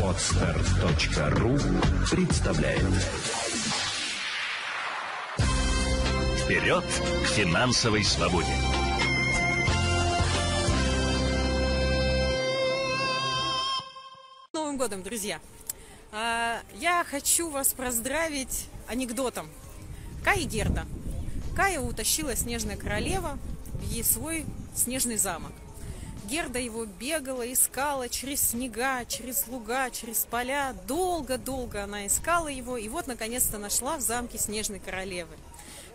Отстар.ру представляет Вперед к финансовой свободе! Новым годом, друзья! А, Я хочу вас поздравить анекдотом. Кая Герда. Кая утащила снежная королева в свой снежный замок. Герда его бегала, искала через снега, через луга, через поля. Долго-долго она искала его, и вот наконец-то нашла в замке снежной королевы.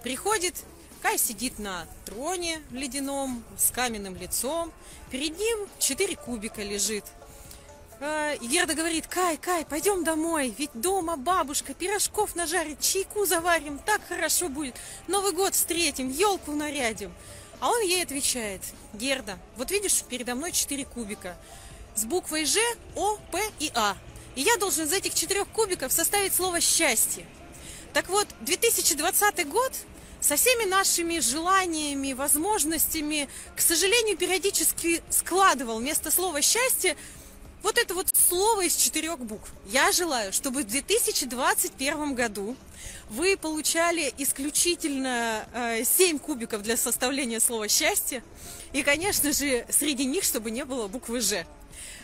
Приходит, Кай сидит на троне ледяном, с каменным лицом. Перед ним четыре кубика лежит. А, И Герда говорит, Кай, Кай, пойдем домой, ведь дома бабушка пирожков нажарит, чайку заварим, так хорошо будет. Новый год встретим, елку нарядим. А он ей отвечает, Герда, вот видишь, передо мной четыре кубика с буквой Ж, О, П и А. И я должен из этих четырех кубиков составить слово «счастье». Так вот, 2020 год со всеми нашими желаниями, возможностями, к сожалению, периодически складывал вместо слова «счастье» вот это вот слово из четырех букв. Я желаю, чтобы в 2021 году вы получали исключительно э, 7 кубиков для составления слова «счастье». И, конечно же, среди них, чтобы не было буквы «Ж».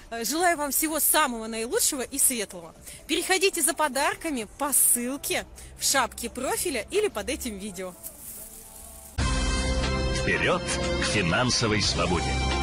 Э, Желаю вам всего самого наилучшего и светлого. Переходите за подарками по ссылке в шапке профиля или под этим видео. Вперед к финансовой свободе!